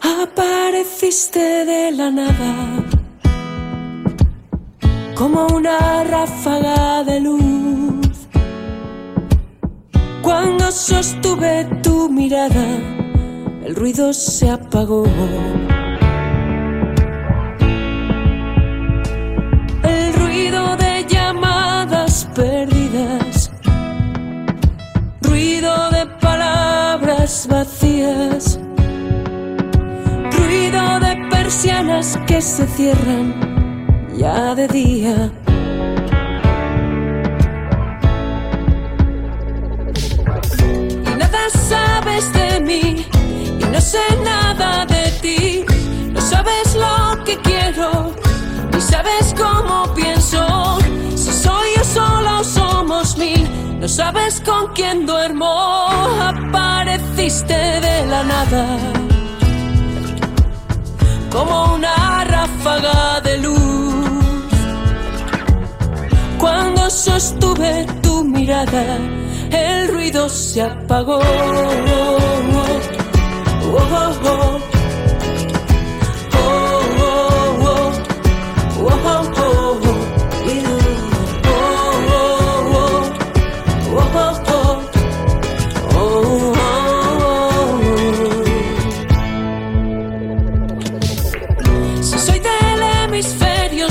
apareciste de la nada, como una ráfaga de luz. Cuando sostuve tu mirada, el ruido se apagó. El ruido de llamadas perdidas, ruido de palabras vacías persianas que se cierran ya de día. Y nada sabes de mí y no sé nada de ti. No sabes lo que quiero ni sabes cómo pienso. Si soy yo sola o somos mil. No sabes con quién duermo, apareciste de la nada como una ráfaga de luz. Cuando sostuve tu mirada, el ruido se apagó. Oh, oh, oh.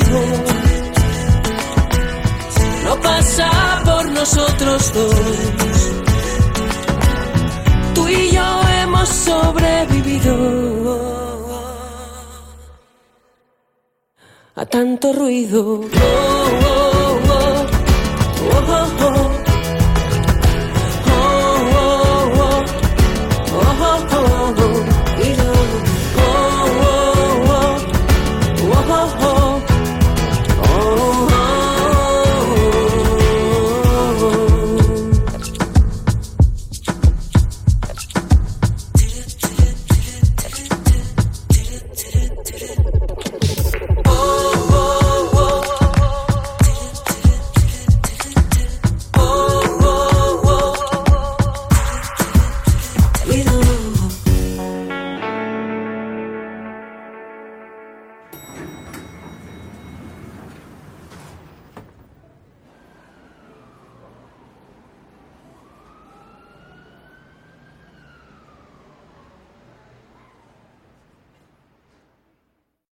relativo, no pasa por nosotros dos. Tú y yo hemos sobrevivido. a tanto ruido. Oh,